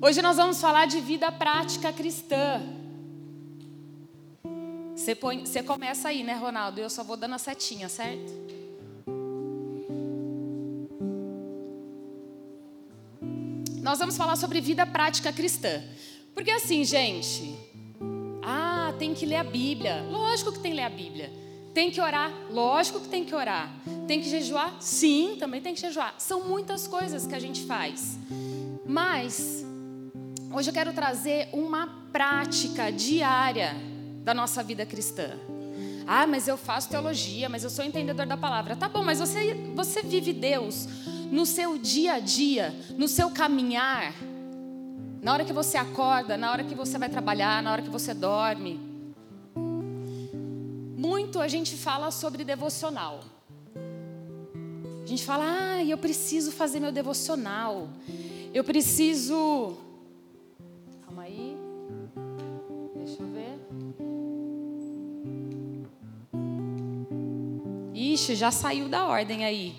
Hoje nós vamos falar de vida prática cristã. Você, põe, você começa aí, né, Ronaldo? Eu só vou dando a setinha, certo? Nós vamos falar sobre vida prática cristã. Porque assim, gente, ah, tem que ler a Bíblia. Lógico que tem que ler a Bíblia. Tem que orar? Lógico que tem que orar. Tem que jejuar? Sim, também tem que jejuar. São muitas coisas que a gente faz. Mas hoje eu quero trazer uma prática diária da nossa vida cristã. Ah, mas eu faço teologia, mas eu sou entendedor da palavra. Tá bom, mas você, você vive Deus no seu dia a dia, no seu caminhar, na hora que você acorda, na hora que você vai trabalhar, na hora que você dorme. Muito a gente fala sobre devocional. A gente fala, ah, eu preciso fazer meu devocional. Eu preciso. Aí. Deixa eu ver. Ixi, já saiu da ordem aí.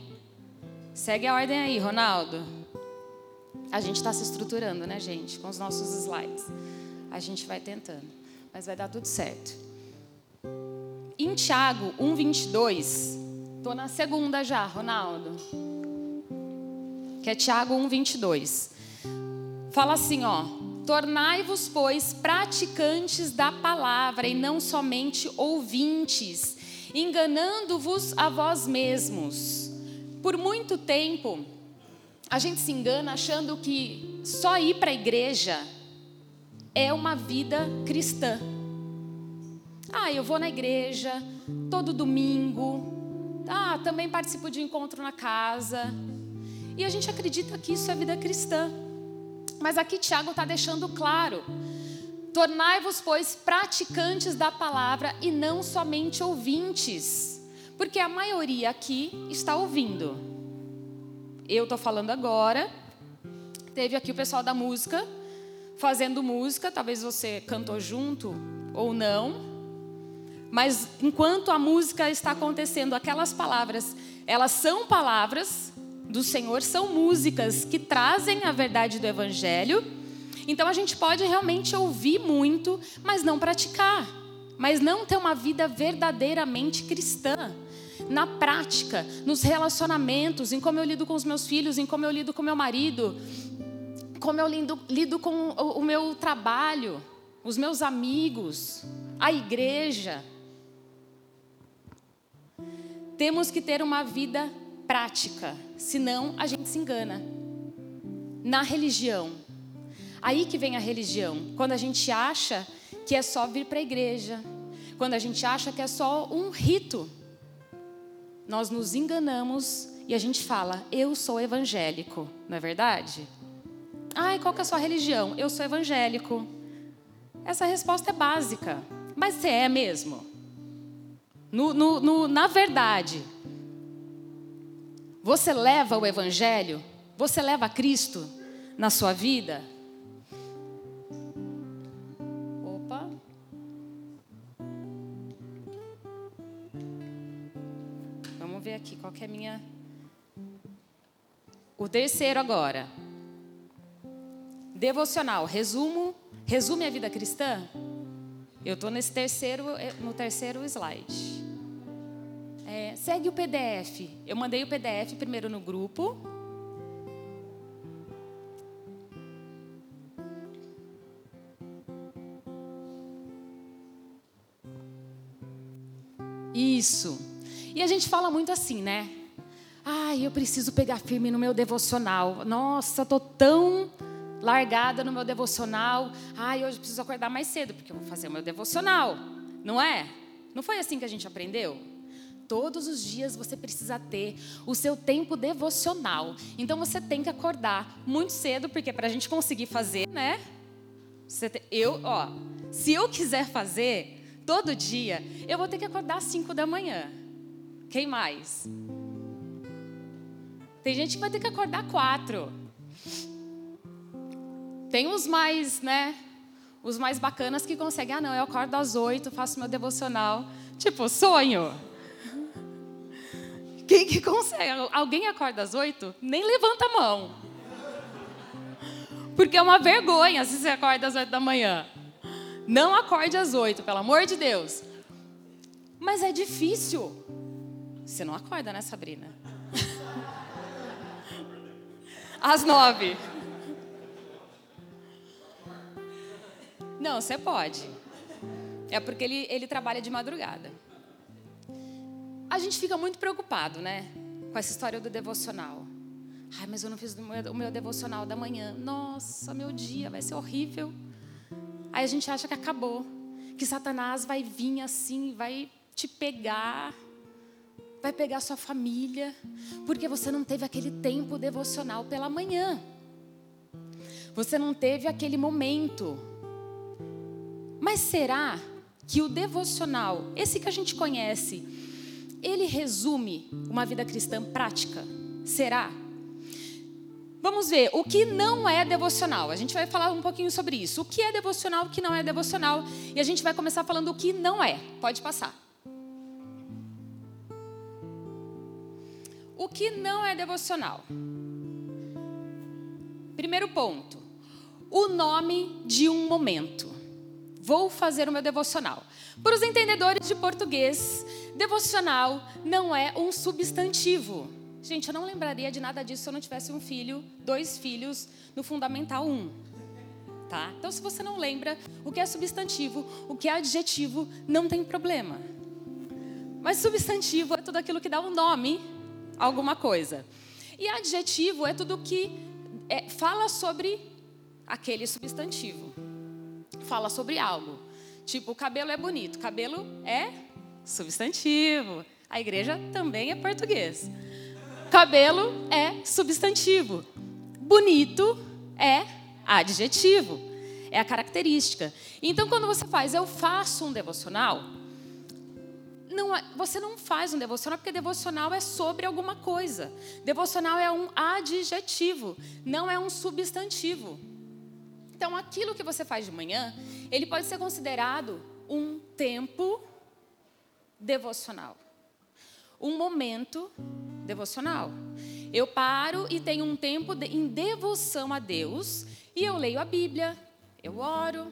Segue a ordem aí, Ronaldo. A gente está se estruturando, né, gente? Com os nossos slides. A gente vai tentando. Mas vai dar tudo certo. Em Tiago 1,22. Estou na segunda já, Ronaldo que é Tiago 1:22. Fala assim, ó: Tornai-vos, pois, praticantes da palavra e não somente ouvintes, enganando-vos a vós mesmos. Por muito tempo, a gente se engana achando que só ir para a igreja é uma vida cristã. Ah, eu vou na igreja todo domingo. Ah, também participo de encontro na casa. E a gente acredita que isso é vida cristã. Mas aqui Tiago está deixando claro: tornai-vos, pois, praticantes da palavra e não somente ouvintes, porque a maioria aqui está ouvindo. Eu estou falando agora, teve aqui o pessoal da música fazendo música, talvez você cantou junto ou não, mas enquanto a música está acontecendo, aquelas palavras, elas são palavras do Senhor são músicas que trazem a verdade do Evangelho. Então a gente pode realmente ouvir muito, mas não praticar, mas não ter uma vida verdadeiramente cristã. Na prática, nos relacionamentos, em como eu lido com os meus filhos, em como eu lido com meu marido, como eu lido, lido com o, o meu trabalho, os meus amigos, a igreja. Temos que ter uma vida prática, senão a gente se engana. Na religião. Aí que vem a religião. Quando a gente acha que é só vir para a igreja, quando a gente acha que é só um rito, nós nos enganamos e a gente fala, eu sou evangélico, não é verdade? Ai, qual que é a sua religião? Eu sou evangélico. Essa resposta é básica. Mas você é mesmo? No, no, no, na verdade, você leva o Evangelho? Você leva Cristo na sua vida? Opa. Vamos ver aqui qual que é a minha. O terceiro agora. Devocional. Resumo. Resume a vida cristã? Eu estou nesse terceiro, no terceiro slide. É, segue o PDF. Eu mandei o PDF primeiro no grupo. Isso. E a gente fala muito assim, né? Ai, eu preciso pegar firme no meu devocional. Nossa, tô tão largada no meu devocional. Ai, hoje preciso acordar mais cedo porque eu vou fazer o meu devocional. Não é? Não foi assim que a gente aprendeu? Todos os dias você precisa ter o seu tempo devocional. Então você tem que acordar muito cedo, porque para a gente conseguir fazer, né? Te, eu, ó, se eu quiser fazer todo dia, eu vou ter que acordar às 5 da manhã. Quem mais? Tem gente que vai ter que acordar quatro. Tem os mais, né? Os mais bacanas que conseguem, ah, não, eu acordo às oito, faço meu devocional. Tipo, sonho. Quem que consegue? Alguém acorda às oito? Nem levanta a mão. Porque é uma vergonha se você acorda às 8 da manhã. Não acorde às 8, pelo amor de Deus. Mas é difícil. Você não acorda, né, Sabrina? Às nove. Não, você pode. É porque ele, ele trabalha de madrugada. A gente fica muito preocupado, né? Com essa história do devocional. Ai, mas eu não fiz o meu, devocional da manhã. Nossa, meu dia vai ser horrível. Aí a gente acha que acabou. Que Satanás vai vir assim, vai te pegar. Vai pegar sua família. Porque você não teve aquele tempo devocional pela manhã. Você não teve aquele momento. Mas será que o devocional, esse que a gente conhece, ele resume uma vida cristã prática? Será? Vamos ver o que não é devocional. A gente vai falar um pouquinho sobre isso. O que é devocional, o que não é devocional. E a gente vai começar falando o que não é. Pode passar. O que não é devocional? Primeiro ponto. O nome de um momento. Vou fazer o meu devocional. Para os entendedores de português, devocional não é um substantivo. Gente, eu não lembraria de nada disso se eu não tivesse um filho, dois filhos no Fundamental 1. Tá? Então, se você não lembra o que é substantivo, o que é adjetivo, não tem problema. Mas substantivo é tudo aquilo que dá um nome a alguma coisa. E adjetivo é tudo que é, fala sobre aquele substantivo. Fala sobre algo. Tipo, o cabelo é bonito. Cabelo é substantivo. A igreja também é português. Cabelo é substantivo. Bonito é adjetivo. É a característica. Então, quando você faz, eu faço um devocional, não é, você não faz um devocional porque devocional é sobre alguma coisa. Devocional é um adjetivo, não é um substantivo. Então, aquilo que você faz de manhã, ele pode ser considerado um tempo devocional. Um momento devocional. Eu paro e tenho um tempo de, em devoção a Deus e eu leio a Bíblia, eu oro,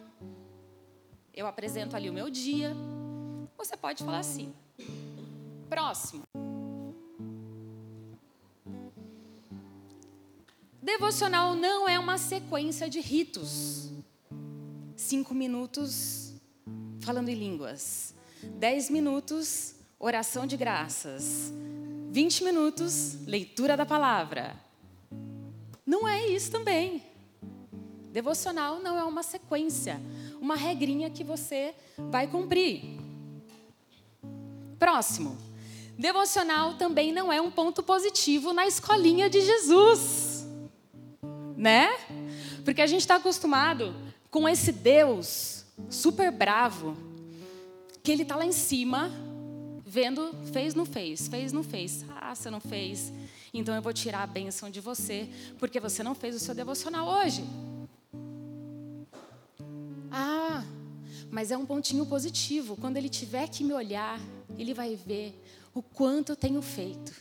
eu apresento ali o meu dia. Você pode falar assim. Próximo. Devocional não é uma sequência de ritos. Cinco minutos falando em línguas. Dez minutos, oração de graças. 20 minutos, leitura da palavra. Não é isso também. Devocional não é uma sequência, uma regrinha que você vai cumprir. Próximo. Devocional também não é um ponto positivo na escolinha de Jesus. Né? Porque a gente está acostumado com esse Deus super bravo, que ele está lá em cima vendo, fez, não fez, fez, não fez. Ah, você não fez. Então eu vou tirar a bênção de você, porque você não fez o seu devocional hoje. Ah, mas é um pontinho positivo. Quando ele tiver que me olhar, ele vai ver o quanto eu tenho feito.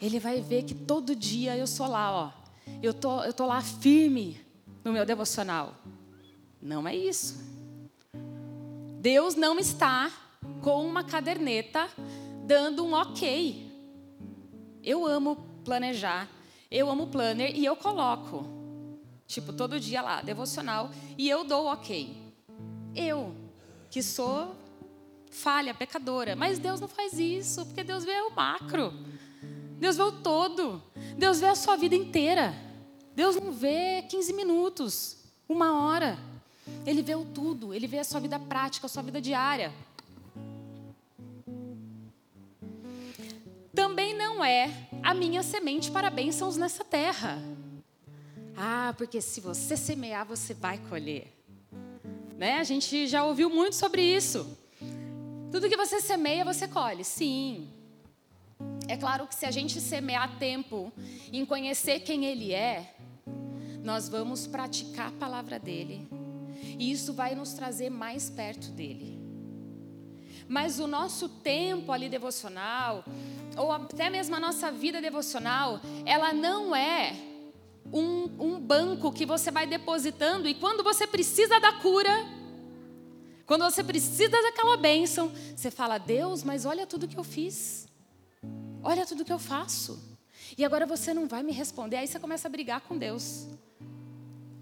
Ele vai ver que todo dia eu sou lá, ó. Eu tô, eu tô lá firme no meu devocional. Não é isso. Deus não está com uma caderneta dando um ok. Eu amo planejar, eu amo planner e eu coloco, tipo, todo dia lá, devocional, e eu dou ok. Eu, que sou falha, pecadora. Mas Deus não faz isso, porque Deus vê o macro. Deus vê o todo. Deus vê a sua vida inteira. Deus não vê 15 minutos, uma hora. Ele vê o tudo, ele vê a sua vida prática, a sua vida diária. também não é a minha semente para bênçãos nessa terra. Ah, porque se você semear, você vai colher. Né? A gente já ouviu muito sobre isso. Tudo que você semeia, você colhe. Sim. É claro que se a gente semear tempo em conhecer quem Ele é, nós vamos praticar a palavra dele. E isso vai nos trazer mais perto dele. Mas o nosso tempo ali devocional, ou até mesmo a nossa vida devocional, ela não é um, um banco que você vai depositando, e quando você precisa da cura, quando você precisa daquela bênção, você fala: Deus, mas olha tudo que eu fiz, olha tudo que eu faço, e agora você não vai me responder. Aí você começa a brigar com Deus,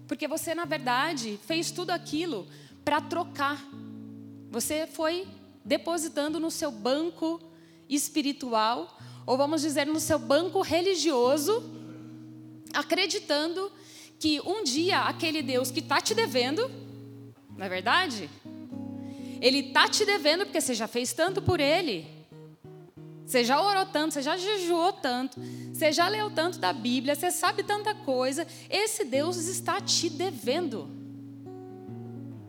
porque você, na verdade, fez tudo aquilo para trocar, você foi depositando no seu banco espiritual, ou vamos dizer, no seu banco religioso, acreditando que um dia aquele Deus que está te devendo, não é verdade? Ele está te devendo porque você já fez tanto por ele. Você já orou tanto, você já jejuou tanto, você já leu tanto da Bíblia, você sabe tanta coisa. Esse Deus está te devendo.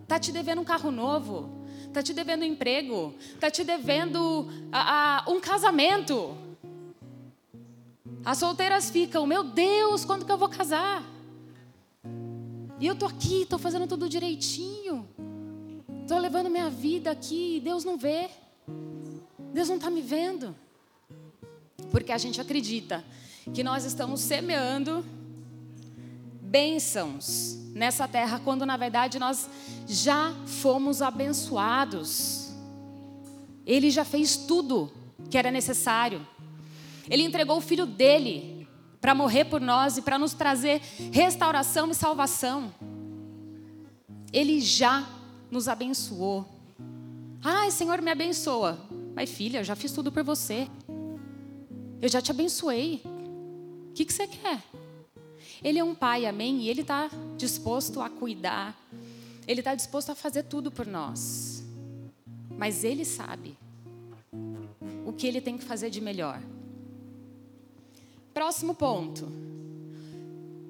Está te devendo um carro novo, está te devendo um emprego, está te devendo a, a, um casamento. As solteiras ficam, meu Deus, quando que eu vou casar? E eu tô aqui, tô fazendo tudo direitinho. Tô levando minha vida aqui, Deus não vê. Deus não está me vendo. Porque a gente acredita que nós estamos semeando bênçãos nessa terra, quando na verdade nós já fomos abençoados. Ele já fez tudo que era necessário. Ele entregou o filho dele para morrer por nós e para nos trazer restauração e salvação. Ele já nos abençoou. Ai, Senhor, me abençoa. Mas filha, eu já fiz tudo por você. Eu já te abençoei. O que, que você quer? Ele é um pai, amém? E ele está disposto a cuidar. Ele está disposto a fazer tudo por nós. Mas ele sabe o que ele tem que fazer de melhor. Próximo ponto.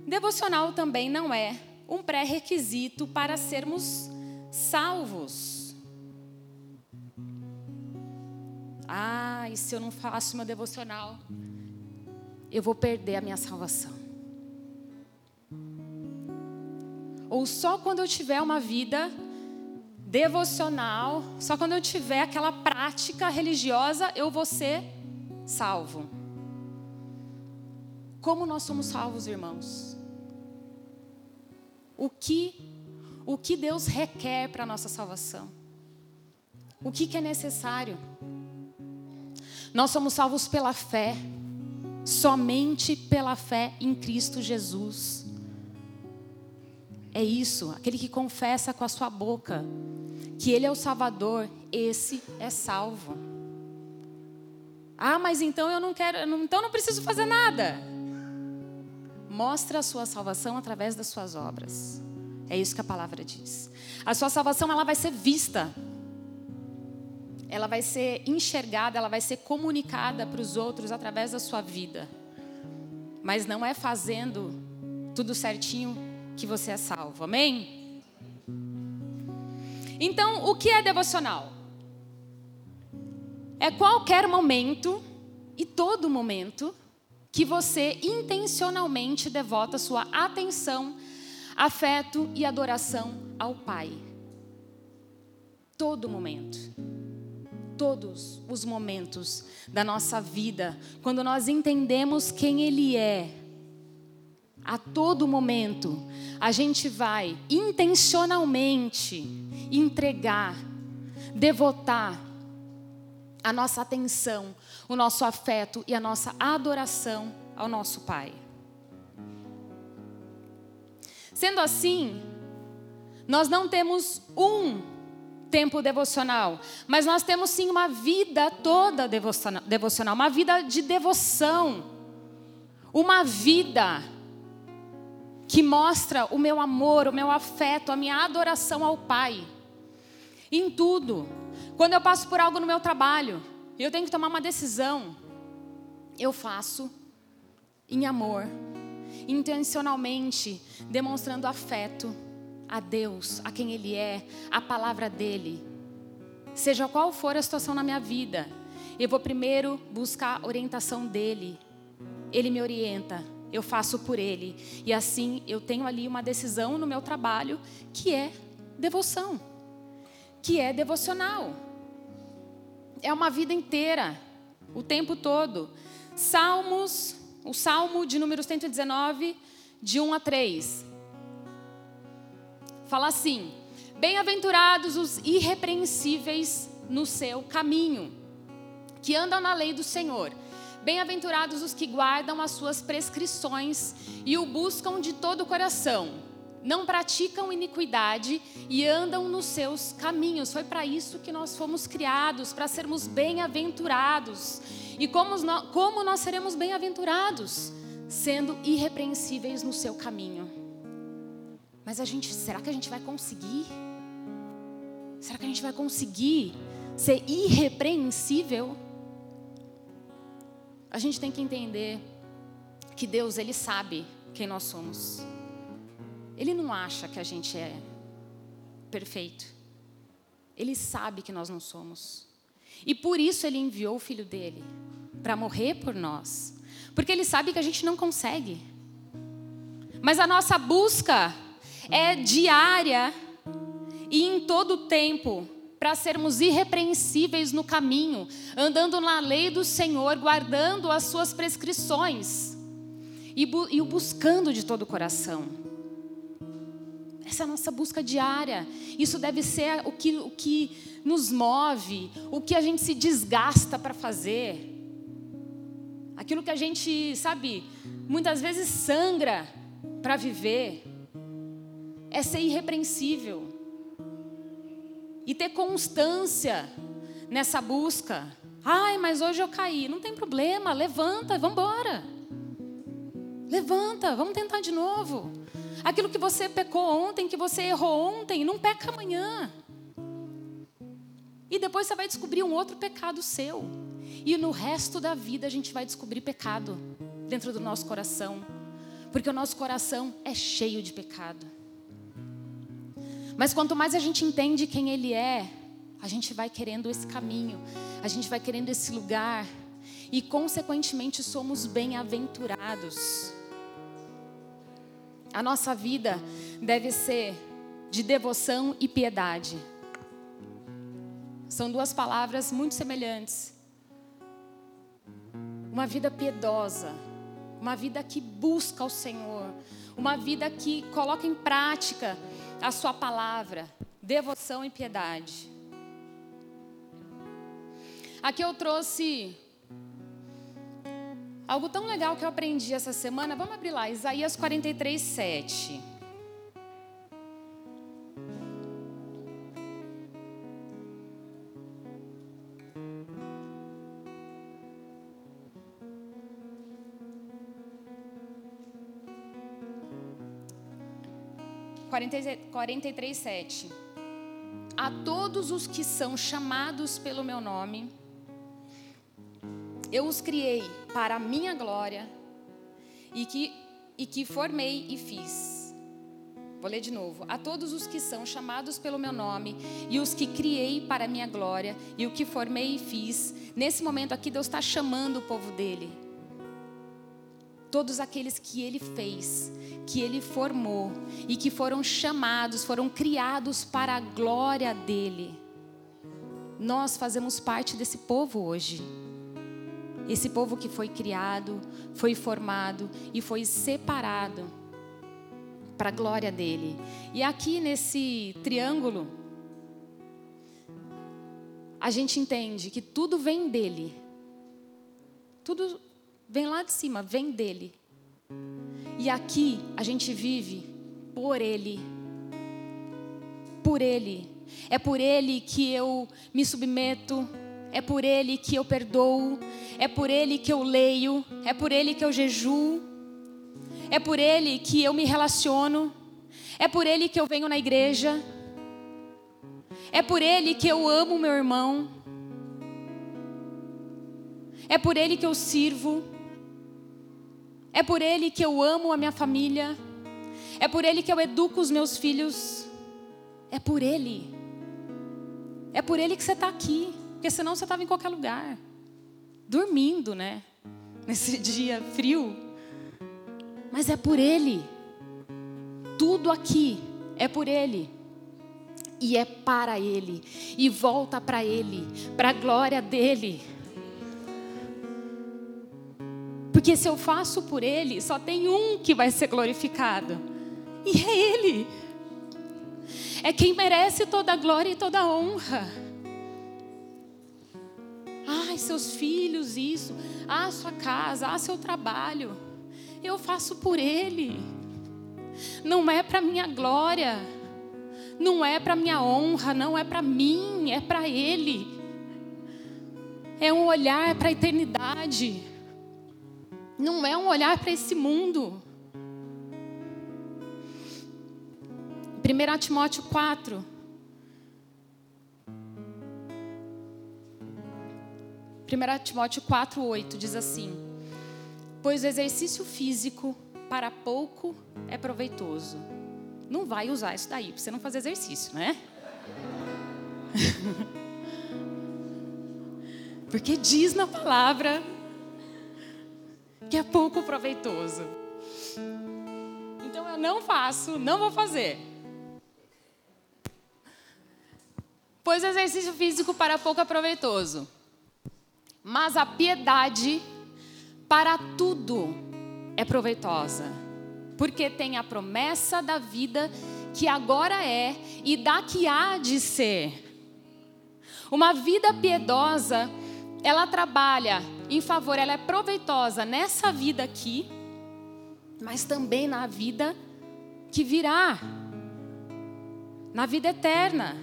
Devocional também não é um pré-requisito para sermos salvos. Ah, e se eu não faço uma devocional, eu vou perder a minha salvação. Ou só quando eu tiver uma vida devocional, só quando eu tiver aquela prática religiosa, eu vou ser salvo. Como nós somos salvos, irmãos? O que o que Deus requer para a nossa salvação. O que, que é necessário? Nós somos salvos pela fé, somente pela fé em Cristo Jesus. É isso, aquele que confessa com a sua boca que Ele é o Salvador, esse é salvo. Ah, mas então eu não quero, então não preciso fazer nada. Mostra a sua salvação através das suas obras. É isso que a palavra diz. A sua salvação ela vai ser vista. Ela vai ser enxergada, ela vai ser comunicada para os outros através da sua vida. Mas não é fazendo tudo certinho que você é salvo. Amém? Então, o que é devocional? É qualquer momento e todo momento que você intencionalmente devota sua atenção afeto e adoração ao Pai. Todo momento. Todos os momentos da nossa vida, quando nós entendemos quem Ele é, a todo momento, a gente vai intencionalmente entregar, devotar a nossa atenção, o nosso afeto e a nossa adoração ao nosso Pai. Sendo assim, nós não temos um tempo devocional, mas nós temos sim uma vida toda devocional, uma vida de devoção, uma vida que mostra o meu amor, o meu afeto, a minha adoração ao Pai. Em tudo. Quando eu passo por algo no meu trabalho, eu tenho que tomar uma decisão, eu faço em amor, intencionalmente demonstrando afeto a Deus, a quem Ele é, a palavra dEle. Seja qual for a situação na minha vida, eu vou primeiro buscar a orientação dEle. Ele me orienta, eu faço por Ele. E assim eu tenho ali uma decisão no meu trabalho que é devoção, que é devocional. É uma vida inteira, o tempo todo. Salmos o Salmo de número 119 de 1 a 3. Fala assim: Bem-aventurados os irrepreensíveis no seu caminho, que andam na lei do Senhor. Bem-aventurados os que guardam as suas prescrições e o buscam de todo o coração não praticam iniquidade e andam nos seus caminhos. Foi para isso que nós fomos criados, para sermos bem-aventurados. E como nós, como nós seremos bem-aventurados? Sendo irrepreensíveis no seu caminho. Mas a gente, será que a gente vai conseguir? Será que a gente vai conseguir ser irrepreensível? A gente tem que entender que Deus, Ele sabe quem nós somos. Ele não acha que a gente é perfeito. Ele sabe que nós não somos. E por isso ele enviou o filho dele para morrer por nós. Porque ele sabe que a gente não consegue. Mas a nossa busca é diária e em todo o tempo para sermos irrepreensíveis no caminho, andando na lei do Senhor, guardando as suas prescrições e, e o buscando de todo o coração. Essa é a nossa busca diária. Isso deve ser o que, o que nos move, o que a gente se desgasta para fazer. Aquilo que a gente, sabe, muitas vezes sangra para viver. É ser irrepreensível. E ter constância nessa busca. Ai, mas hoje eu caí. Não tem problema, levanta, vamos embora. Levanta, vamos tentar de novo. Aquilo que você pecou ontem, que você errou ontem, não peca amanhã. E depois você vai descobrir um outro pecado seu. E no resto da vida a gente vai descobrir pecado dentro do nosso coração. Porque o nosso coração é cheio de pecado. Mas quanto mais a gente entende quem Ele é, a gente vai querendo esse caminho, a gente vai querendo esse lugar. E, consequentemente, somos bem-aventurados. A nossa vida deve ser de devoção e piedade. São duas palavras muito semelhantes. Uma vida piedosa, uma vida que busca o Senhor, uma vida que coloca em prática a Sua palavra, devoção e piedade. Aqui eu trouxe Algo tão legal que eu aprendi essa semana, vamos abrir lá, Isaías 43, 7. Quarenta e três sete. A todos os que são chamados pelo meu nome, eu os criei para a minha glória e que, e que formei e fiz. Vou ler de novo. A todos os que são chamados pelo meu nome e os que criei para a minha glória e o que formei e fiz. Nesse momento aqui, Deus está chamando o povo dele. Todos aqueles que ele fez, que ele formou e que foram chamados, foram criados para a glória dele. Nós fazemos parte desse povo hoje. Esse povo que foi criado, foi formado e foi separado para a glória dele. E aqui nesse triângulo, a gente entende que tudo vem dele. Tudo vem lá de cima, vem dele. E aqui a gente vive por ele. Por ele. É por ele que eu me submeto. É por Ele que eu perdoo, é por Ele que eu leio, é por Ele que eu jejuo, é por Ele que eu me relaciono, é por Ele que eu venho na igreja, é por Ele que eu amo meu irmão, é por Ele que eu sirvo, é por Ele que eu amo a minha família, é por Ele que eu educo os meus filhos, é por Ele, é por Ele que você está aqui. Porque senão você estava em qualquer lugar, dormindo, né? Nesse dia frio. Mas é por Ele. Tudo aqui é por Ele. E é para Ele. E volta para Ele. Para a glória dele. Porque se eu faço por Ele, só tem um que vai ser glorificado. E é Ele. É quem merece toda a glória e toda a honra. Ai, seus filhos, isso. Ah, sua casa, ah, seu trabalho. Eu faço por Ele. Não é para minha glória. Não é para minha honra, não é para mim, é para Ele. É um olhar para a eternidade. Não é um olhar para esse mundo. 1 Timóteo 4. Primeira Timóteo 4, 8 diz assim: Pois o exercício físico para pouco é proveitoso. Não vai usar isso daí para você não fazer exercício, né? Porque diz na palavra que é pouco proveitoso. Então eu não faço, não vou fazer. Pois o exercício físico para pouco é proveitoso, mas a piedade para tudo é proveitosa, porque tem a promessa da vida que agora é e da que há de ser. Uma vida piedosa, ela trabalha em favor, ela é proveitosa nessa vida aqui, mas também na vida que virá, na vida eterna.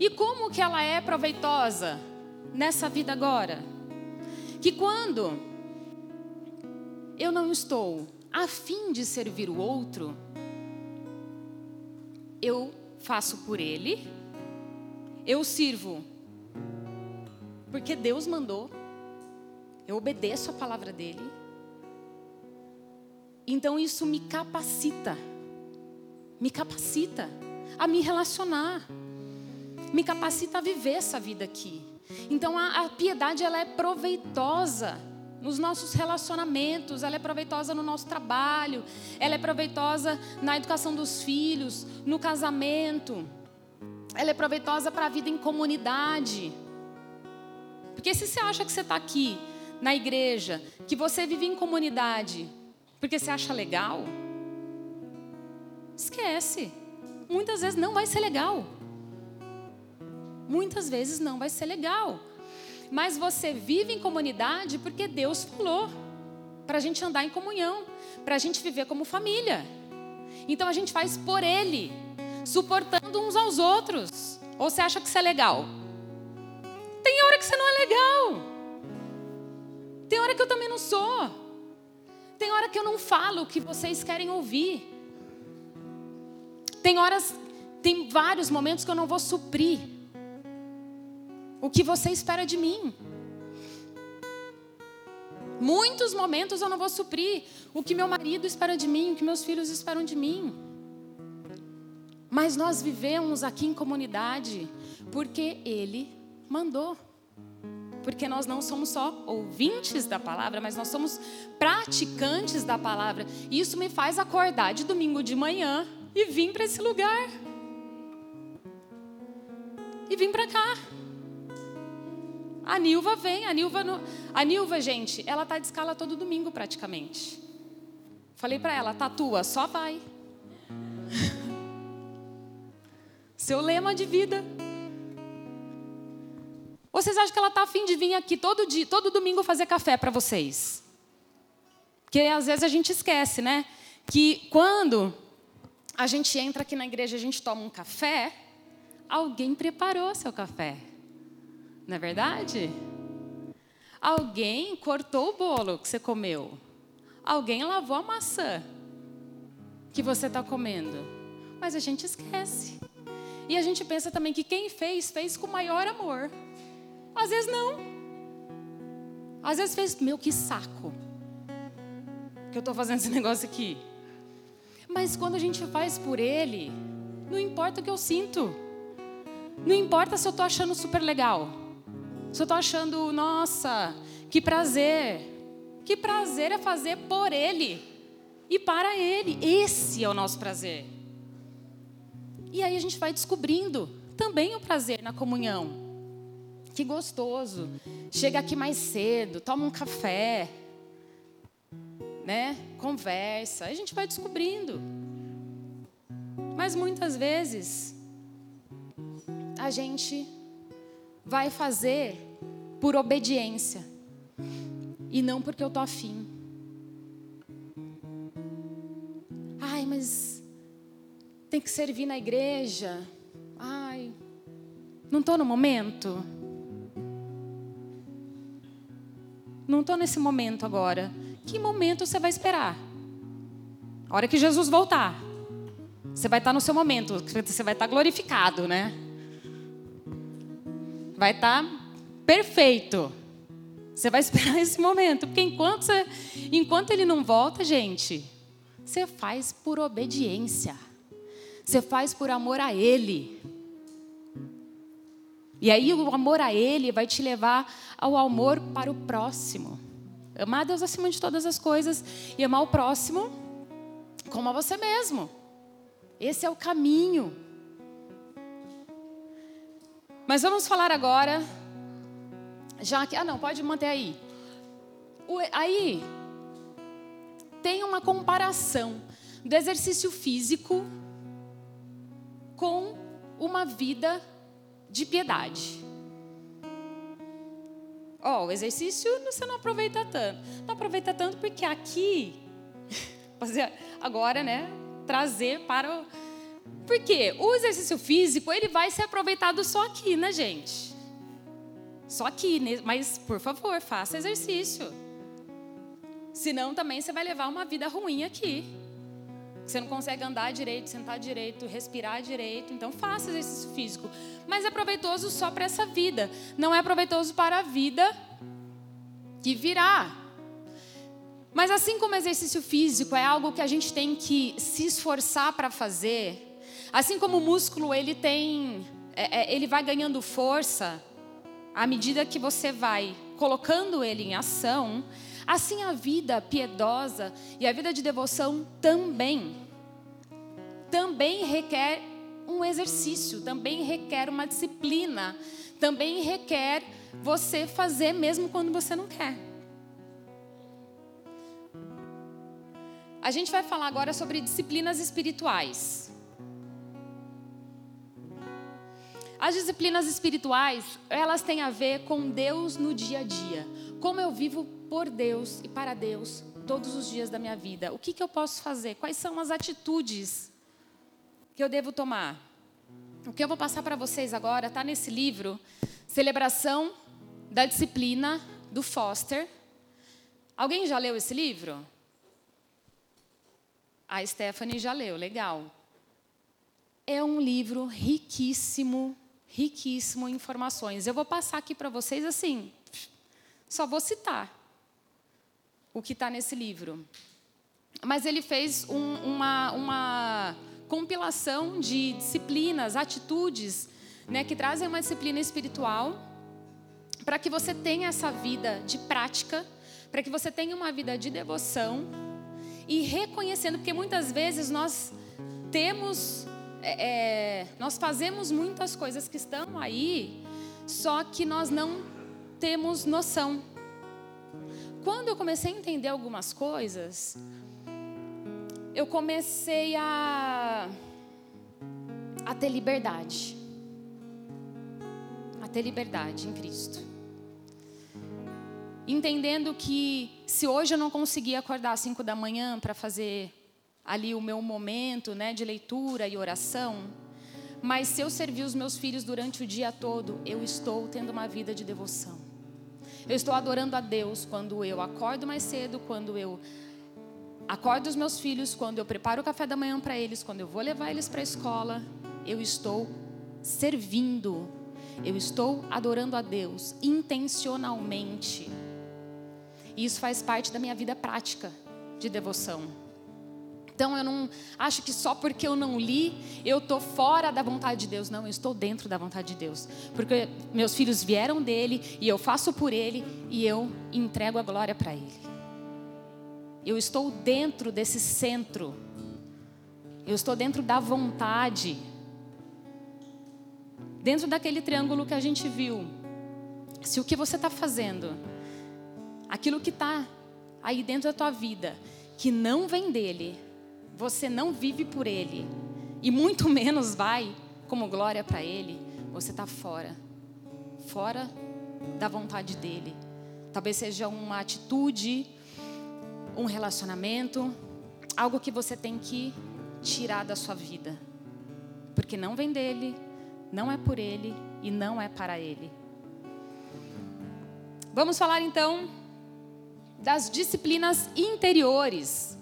E como que ela é proveitosa nessa vida agora? Que quando eu não estou a fim de servir o outro, eu faço por ele, eu sirvo porque Deus mandou, eu obedeço a palavra dele. Então isso me capacita, me capacita a me relacionar me capacita a viver essa vida aqui. Então a, a piedade ela é proveitosa nos nossos relacionamentos, ela é proveitosa no nosso trabalho, ela é proveitosa na educação dos filhos, no casamento, ela é proveitosa para a vida em comunidade. Porque se você acha que você está aqui na igreja, que você vive em comunidade, porque você acha legal, esquece. Muitas vezes não vai ser legal muitas vezes não vai ser legal. Mas você vive em comunidade porque Deus falou para a gente andar em comunhão, para a gente viver como família. Então a gente faz por Ele, suportando uns aos outros. Ou você acha que isso é legal? Tem hora que você não é legal. Tem hora que eu também não sou. Tem hora que eu não falo o que vocês querem ouvir. Tem horas, tem vários momentos que eu não vou suprir o que você espera de mim. Muitos momentos eu não vou suprir o que meu marido espera de mim, o que meus filhos esperam de mim. Mas nós vivemos aqui em comunidade porque Ele mandou. Porque nós não somos só ouvintes da palavra, mas nós somos praticantes da palavra. E isso me faz acordar de domingo de manhã e vir para esse lugar. E vir para cá. A Nilva vem, a Nilva, no... a Nilva, gente, ela tá de escala todo domingo praticamente. Falei para ela, tatua, só vai. Seu lema de vida. Ou vocês acham que ela tá afim de vir aqui todo dia, todo domingo fazer café para vocês? Porque às vezes a gente esquece, né? Que quando a gente entra aqui na igreja, a gente toma um café, alguém preparou seu café. Não é verdade? Alguém cortou o bolo que você comeu. Alguém lavou a maçã que você está comendo. Mas a gente esquece. E a gente pensa também que quem fez, fez com maior amor. Às vezes não. Às vezes fez, meu, que saco. Que eu estou fazendo esse negócio aqui. Mas quando a gente faz por ele, não importa o que eu sinto. Não importa se eu estou achando super legal. Se eu estou achando, nossa, que prazer. Que prazer é fazer por Ele e para Ele. Esse é o nosso prazer. E aí a gente vai descobrindo também o prazer na comunhão. Que gostoso. Chega aqui mais cedo, toma um café. né? Conversa, a gente vai descobrindo. Mas muitas vezes a gente vai fazer por obediência e não porque eu tô afim. Ai, mas tem que servir na igreja. Ai, não estou no momento. Não estou nesse momento agora. Que momento você vai esperar? A hora que Jesus voltar. Você vai estar no seu momento. Você vai estar glorificado, né? Vai estar perfeito. Você vai esperar esse momento. Porque enquanto, você, enquanto ele não volta, gente, você faz por obediência. Você faz por amor a Ele. E aí o amor a Ele vai te levar ao amor para o próximo. Amar a Deus acima de todas as coisas e amar o próximo como a você mesmo. Esse é o caminho. Mas vamos falar agora, já que. Ah, não, pode manter aí. O, aí, tem uma comparação do exercício físico com uma vida de piedade. Ó, oh, o exercício você não aproveita tanto. Não aproveita tanto porque aqui, fazer agora, né, trazer para o... Porque o exercício físico, ele vai ser aproveitado só aqui, né, gente? Só aqui, né? mas por favor, faça exercício. Senão também você vai levar uma vida ruim aqui. Você não consegue andar direito, sentar direito, respirar direito. Então faça exercício físico. Mas é proveitoso só para essa vida. Não é proveitoso para a vida que virá. Mas assim como exercício físico é algo que a gente tem que se esforçar para fazer, assim como o músculo ele tem, é, é, ele vai ganhando força à medida que você vai colocando ele em ação, Assim a vida piedosa e a vida de devoção também. Também requer um exercício, também requer uma disciplina, também requer você fazer mesmo quando você não quer. A gente vai falar agora sobre disciplinas espirituais. As disciplinas espirituais, elas têm a ver com Deus no dia a dia. Como eu vivo por Deus e para Deus todos os dias da minha vida. O que, que eu posso fazer? Quais são as atitudes que eu devo tomar? O que eu vou passar para vocês agora está nesse livro, Celebração da Disciplina, do Foster. Alguém já leu esse livro? A Stephanie já leu, legal. É um livro riquíssimo, riquíssimo em informações. Eu vou passar aqui para vocês assim, só vou citar o que está nesse livro. Mas ele fez um, uma, uma compilação de disciplinas, atitudes, né, que trazem uma disciplina espiritual para que você tenha essa vida de prática, para que você tenha uma vida de devoção e reconhecendo, porque muitas vezes nós temos, é, é nós fazemos muitas coisas que estão aí, só que nós não temos noção quando eu comecei a entender algumas coisas, eu comecei a, a ter liberdade. A ter liberdade em Cristo. Entendendo que se hoje eu não conseguir acordar às cinco da manhã para fazer ali o meu momento né, de leitura e oração, mas se eu servir os meus filhos durante o dia todo, eu estou tendo uma vida de devoção. Eu estou adorando a Deus quando eu acordo mais cedo, quando eu acordo os meus filhos, quando eu preparo o café da manhã para eles, quando eu vou levar eles para a escola. Eu estou servindo. Eu estou adorando a Deus intencionalmente. E isso faz parte da minha vida prática de devoção. Então eu não acho que só porque eu não li, eu estou fora da vontade de Deus. Não, eu estou dentro da vontade de Deus. Porque meus filhos vieram dele e eu faço por ele e eu entrego a glória para ele. Eu estou dentro desse centro. Eu estou dentro da vontade. Dentro daquele triângulo que a gente viu. Se o que você está fazendo, aquilo que está aí dentro da tua vida, que não vem dele, você não vive por ele, e muito menos vai como glória para ele, você está fora. Fora da vontade dele. Talvez seja uma atitude, um relacionamento, algo que você tem que tirar da sua vida. Porque não vem dele, não é por ele e não é para ele. Vamos falar então das disciplinas interiores.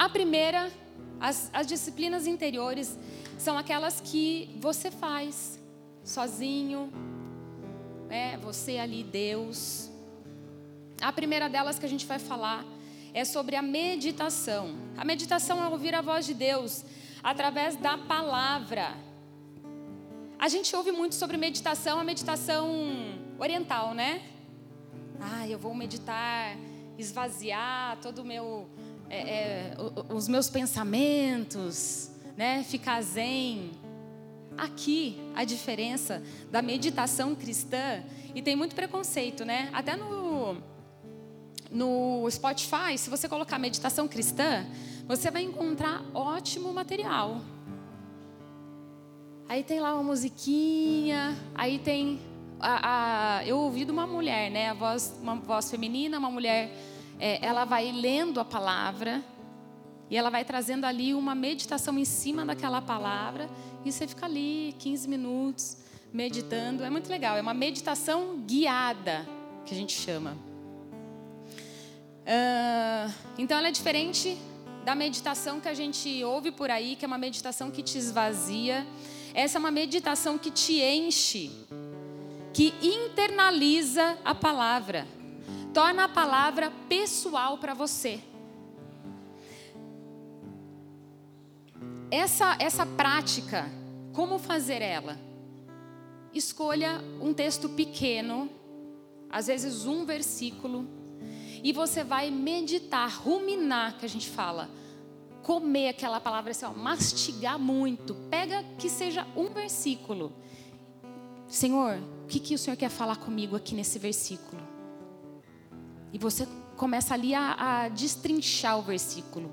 A primeira, as, as disciplinas interiores são aquelas que você faz sozinho, é você ali, Deus. A primeira delas que a gente vai falar é sobre a meditação. A meditação é ouvir a voz de Deus através da palavra. A gente ouve muito sobre meditação, a meditação oriental, né? Ah, eu vou meditar, esvaziar todo o meu, é, é, os meus pensamentos, né? Ficar zen. Aqui a diferença da meditação cristã e tem muito preconceito, né? Até no no Spotify, se você colocar meditação cristã, você vai encontrar ótimo material. Aí tem lá uma musiquinha, aí tem a, a, eu ouvi de uma mulher, né, a voz, uma voz feminina, uma mulher, é, ela vai lendo a palavra e ela vai trazendo ali uma meditação em cima daquela palavra e você fica ali 15 minutos meditando. É muito legal, é uma meditação guiada que a gente chama. Uh, então ela é diferente da meditação que a gente ouve por aí, que é uma meditação que te esvazia. Essa é uma meditação que te enche que internaliza a palavra, torna a palavra pessoal para você. Essa, essa prática, como fazer ela? Escolha um texto pequeno, às vezes um versículo, e você vai meditar, ruminar, que a gente fala, comer aquela palavra, assim, ó, mastigar muito. Pega que seja um versículo. Senhor, que, que o Senhor quer falar comigo aqui nesse versículo? E você começa ali a, a destrinchar o versículo.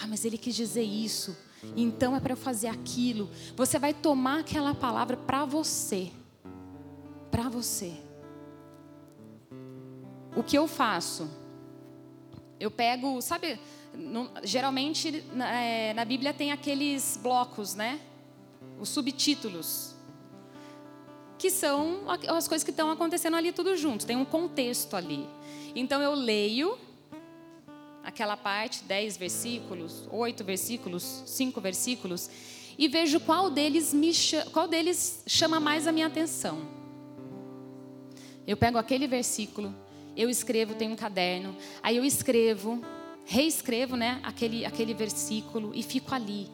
Ah, mas ele quis dizer isso. Então é para eu fazer aquilo. Você vai tomar aquela palavra para você. Para você. O que eu faço? Eu pego, sabe, no, geralmente na, é, na Bíblia tem aqueles blocos, né? Os subtítulos que são as coisas que estão acontecendo ali tudo junto, tem um contexto ali. Então eu leio aquela parte, dez versículos, oito versículos, cinco versículos, e vejo qual deles, me qual deles chama mais a minha atenção. Eu pego aquele versículo, eu escrevo, tenho um caderno, aí eu escrevo, reescrevo né, aquele, aquele versículo e fico ali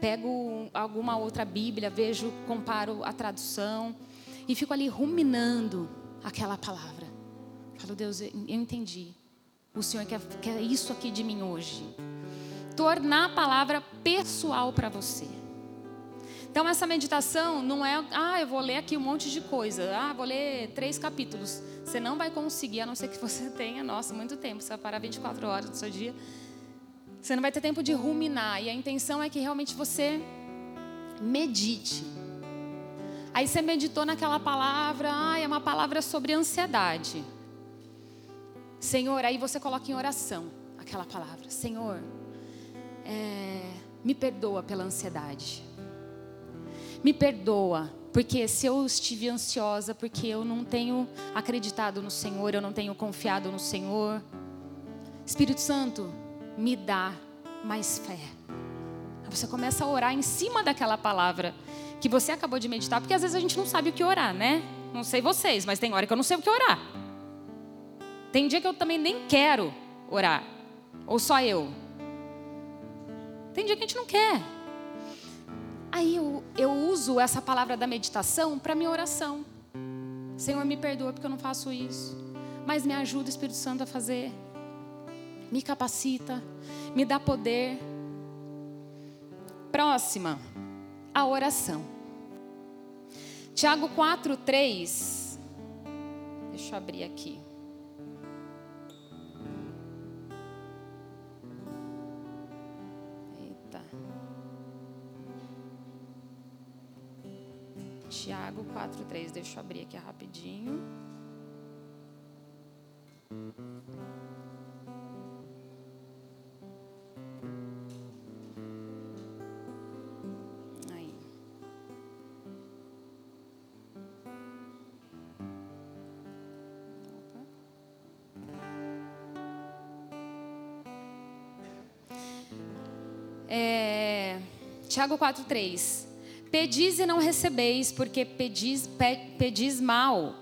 pego alguma outra Bíblia, vejo, comparo a tradução e fico ali ruminando aquela palavra. Falo, Deus, eu entendi. O Senhor quer, quer isso aqui de mim hoje. Tornar a palavra pessoal para você. Então, essa meditação não é, ah, eu vou ler aqui um monte de coisa, ah, vou ler três capítulos. Você não vai conseguir, a não ser que você tenha, nossa, muito tempo, você vai parar 24 horas do seu dia você não vai ter tempo de ruminar. E a intenção é que realmente você medite. Aí você meditou naquela palavra, ah, é uma palavra sobre ansiedade. Senhor, aí você coloca em oração aquela palavra. Senhor, é, me perdoa pela ansiedade. Me perdoa, porque se eu estive ansiosa, porque eu não tenho acreditado no Senhor, eu não tenho confiado no Senhor. Espírito Santo, me dá mais fé. Você começa a orar em cima daquela palavra que você acabou de meditar, porque às vezes a gente não sabe o que orar, né? Não sei vocês, mas tem hora que eu não sei o que orar. Tem dia que eu também nem quero orar, ou só eu. Tem dia que a gente não quer. Aí eu, eu uso essa palavra da meditação para minha oração. Senhor, me perdoa porque eu não faço isso, mas me ajuda, Espírito Santo, a fazer me capacita, me dá poder. Próxima, a oração. Tiago 4, 3. Deixa eu abrir aqui. Eita. Tiago 4, 3. Deixa eu abrir aqui rapidinho. Tiago 4,3. Pedis e não recebeis, porque pedis, pe, pedis mal,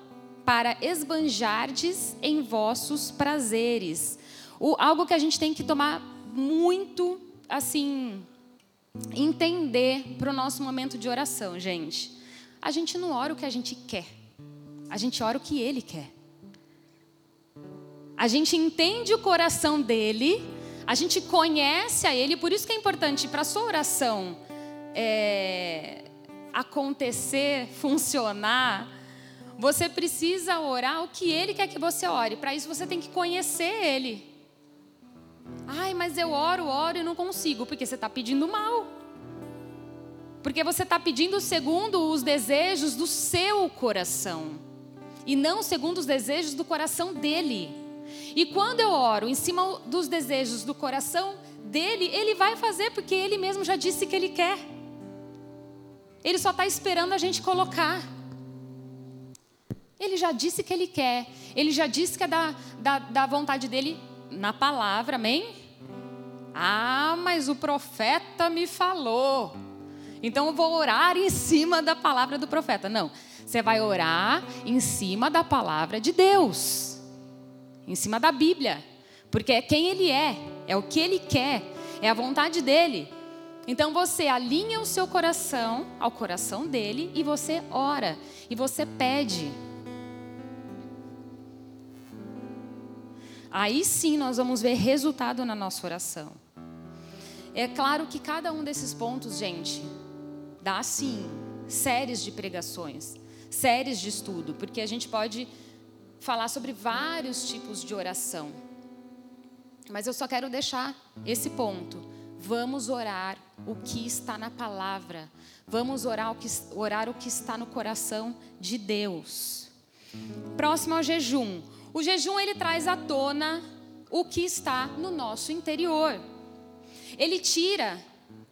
para esbanjardes em vossos prazeres. O, algo que a gente tem que tomar muito, assim, entender para o nosso momento de oração, gente. A gente não ora o que a gente quer, a gente ora o que Ele quer. A gente entende o coração dele, a gente conhece a Ele, por isso que é importante para a sua oração é, acontecer, funcionar, você precisa orar o que Ele quer que você ore. Para isso você tem que conhecer Ele. Ai, mas eu oro, oro e não consigo, porque você está pedindo mal. Porque você está pedindo segundo os desejos do seu coração. E não segundo os desejos do coração dele. E quando eu oro em cima dos desejos do coração dele, ele vai fazer, porque ele mesmo já disse que ele quer. Ele só está esperando a gente colocar. Ele já disse que ele quer. Ele já disse que é da, da, da vontade dele na palavra, amém? Ah, mas o profeta me falou. Então eu vou orar em cima da palavra do profeta. Não, você vai orar em cima da palavra de Deus, em cima da Bíblia, porque é quem Ele é, é o que Ele quer, é a vontade dele. Então você alinha o seu coração ao coração dele e você ora e você pede. Aí sim nós vamos ver resultado na nossa oração. É claro que cada um desses pontos, gente, dá sim séries de pregações, séries de estudo, porque a gente pode falar sobre vários tipos de oração. Mas eu só quero deixar esse ponto. Vamos orar o que está na palavra. Vamos orar o que, orar o que está no coração de Deus. Próximo ao jejum. O jejum ele traz à tona o que está no nosso interior. Ele tira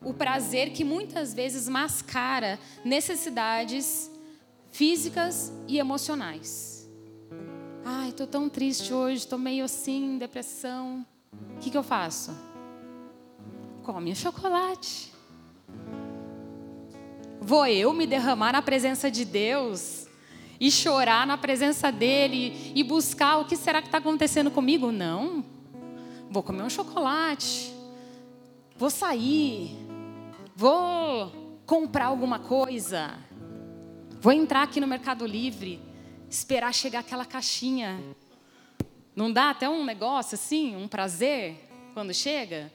o prazer que muitas vezes mascara necessidades físicas e emocionais. Ai, estou tão triste hoje, estou meio assim, depressão. O que, que eu faço? Come chocolate. Vou eu me derramar na presença de Deus e chorar na presença dele e buscar o que será que está acontecendo comigo? Não. Vou comer um chocolate. Vou sair. Vou comprar alguma coisa. Vou entrar aqui no Mercado Livre, esperar chegar aquela caixinha. Não dá até um negócio assim, um prazer quando chega?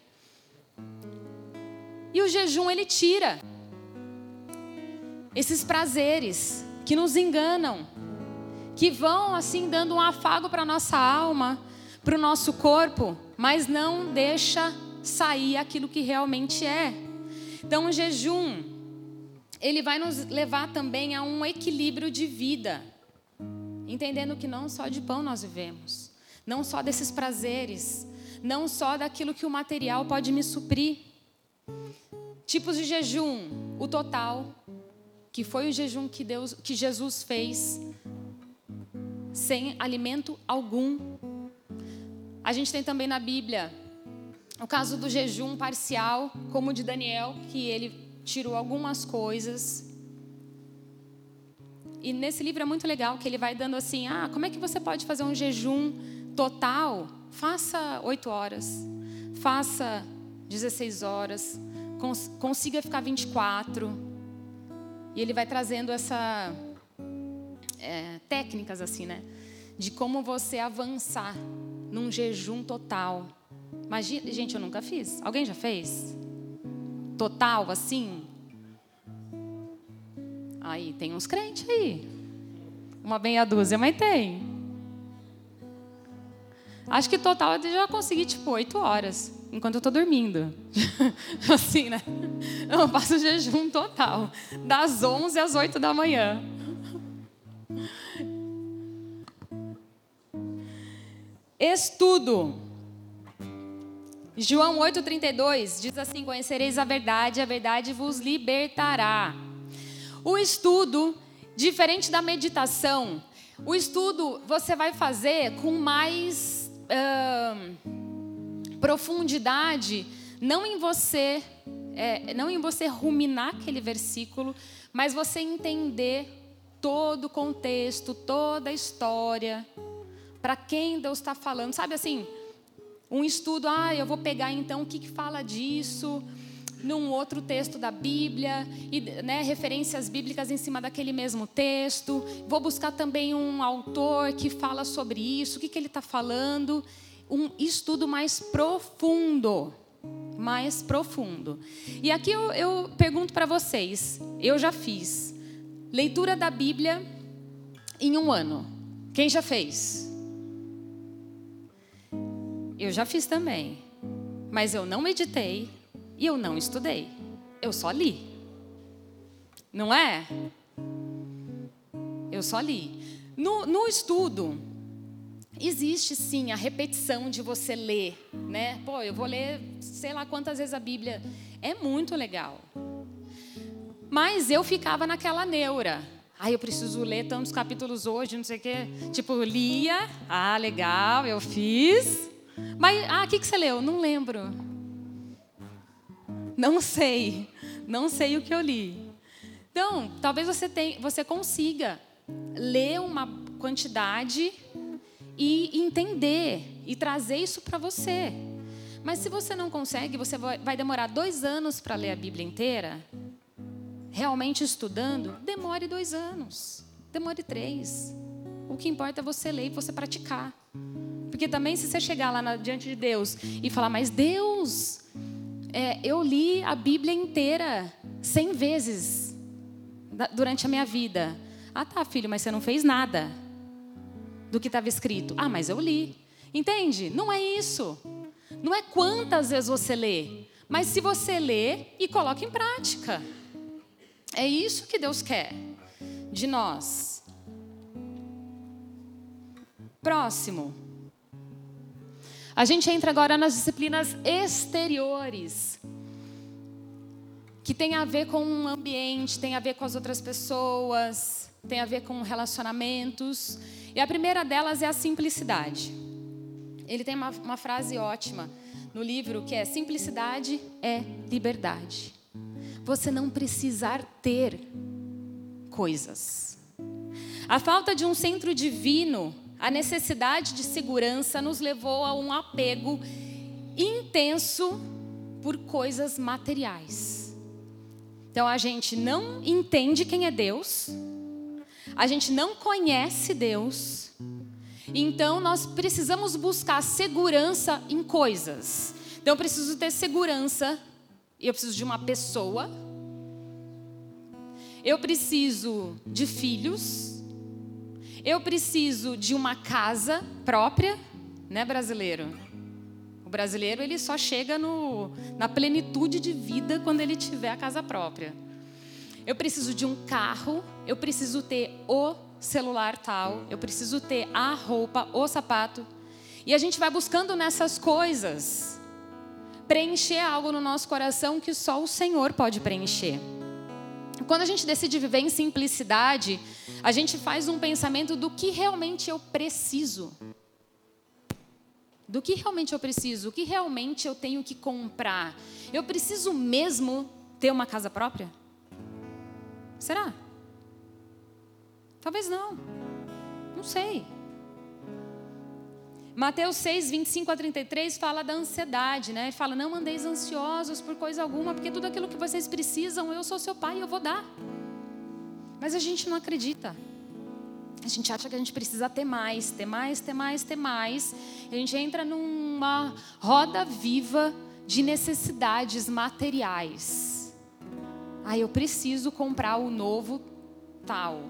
E o jejum ele tira esses prazeres que nos enganam, que vão assim dando um afago para nossa alma, para o nosso corpo, mas não deixa sair aquilo que realmente é. Então o jejum ele vai nos levar também a um equilíbrio de vida, entendendo que não só de pão nós vivemos, não só desses prazeres, não só daquilo que o material pode me suprir. Tipos de jejum, o total, que foi o jejum que Deus, que Jesus fez sem alimento algum. A gente tem também na Bíblia o caso do jejum parcial, como o de Daniel, que ele tirou algumas coisas. E nesse livro é muito legal que ele vai dando assim: ah, como é que você pode fazer um jejum total? Faça oito horas, faça 16 horas, cons consiga ficar 24. E ele vai trazendo essa é, técnicas assim, né? De como você avançar num jejum total. Imagina, gente, eu nunca fiz. Alguém já fez? Total, assim? Aí tem uns crentes aí. Uma meia dúzia, mas tem. Acho que total eu já consegui tipo oito horas. Enquanto eu estou dormindo. assim, né? Eu faço jejum total. Das 11 às 8 da manhã. Estudo. João 8,32 diz assim: Conhecereis a verdade, a verdade vos libertará. O estudo, diferente da meditação, o estudo você vai fazer com mais uh, profundidade, não em você, é, não em você ruminar aquele versículo, mas você entender todo o contexto, toda a história, para quem Deus está falando, sabe assim? Um estudo, ah, eu vou pegar então o que, que fala disso num outro texto da Bíblia, e né, referências bíblicas em cima daquele mesmo texto. Vou buscar também um autor que fala sobre isso, o que, que ele está falando. Um estudo mais profundo. Mais profundo. E aqui eu, eu pergunto para vocês: eu já fiz leitura da Bíblia em um ano. Quem já fez? Eu já fiz também. Mas eu não meditei, e eu não estudei, eu só li. Não é? Eu só li. No, no estudo, existe sim a repetição de você ler, né? Pô, eu vou ler sei lá quantas vezes a Bíblia. É muito legal. Mas eu ficava naquela neura. Ah, eu preciso ler tantos capítulos hoje, não sei o quê. Tipo, lia. Ah, legal, eu fiz. Mas, ah, o que, que você leu? Não lembro. Não sei. Não sei o que eu li. Então, talvez você, tenha, você consiga ler uma quantidade e entender e trazer isso para você. Mas se você não consegue, você vai demorar dois anos para ler a Bíblia inteira, realmente estudando, demore dois anos, demore três. O que importa é você ler e você praticar. Porque também, se você chegar lá na, diante de Deus e falar, mas Deus, é, eu li a Bíblia inteira cem vezes durante a minha vida. Ah, tá, filho, mas você não fez nada do que estava escrito. Ah, mas eu li. Entende? Não é isso. Não é quantas vezes você lê, mas se você lê e coloca em prática. É isso que Deus quer de nós. Próximo. A gente entra agora nas disciplinas exteriores, que tem a ver com o ambiente, tem a ver com as outras pessoas, tem a ver com relacionamentos. E a primeira delas é a simplicidade. Ele tem uma, uma frase ótima no livro que é: simplicidade é liberdade. Você não precisar ter coisas. A falta de um centro divino a necessidade de segurança nos levou a um apego intenso por coisas materiais. Então a gente não entende quem é Deus, a gente não conhece Deus, então nós precisamos buscar segurança em coisas. Então eu preciso ter segurança, eu preciso de uma pessoa, eu preciso de filhos, eu preciso de uma casa própria, né, brasileiro? O brasileiro ele só chega no, na plenitude de vida quando ele tiver a casa própria. Eu preciso de um carro, eu preciso ter o celular tal, eu preciso ter a roupa, o sapato. E a gente vai buscando nessas coisas preencher algo no nosso coração que só o Senhor pode preencher. Quando a gente decide viver em simplicidade, a gente faz um pensamento do que realmente eu preciso. Do que realmente eu preciso, o que realmente eu tenho que comprar. Eu preciso mesmo ter uma casa própria? Será? Talvez não. Não sei. Mateus 6, 25 a 33 fala da ansiedade, né? Fala, não andeis ansiosos por coisa alguma, porque tudo aquilo que vocês precisam, eu sou seu pai e eu vou dar. Mas a gente não acredita. A gente acha que a gente precisa ter mais, ter mais, ter mais, ter mais. A gente entra numa roda viva de necessidades materiais. Ah, eu preciso comprar o novo tal.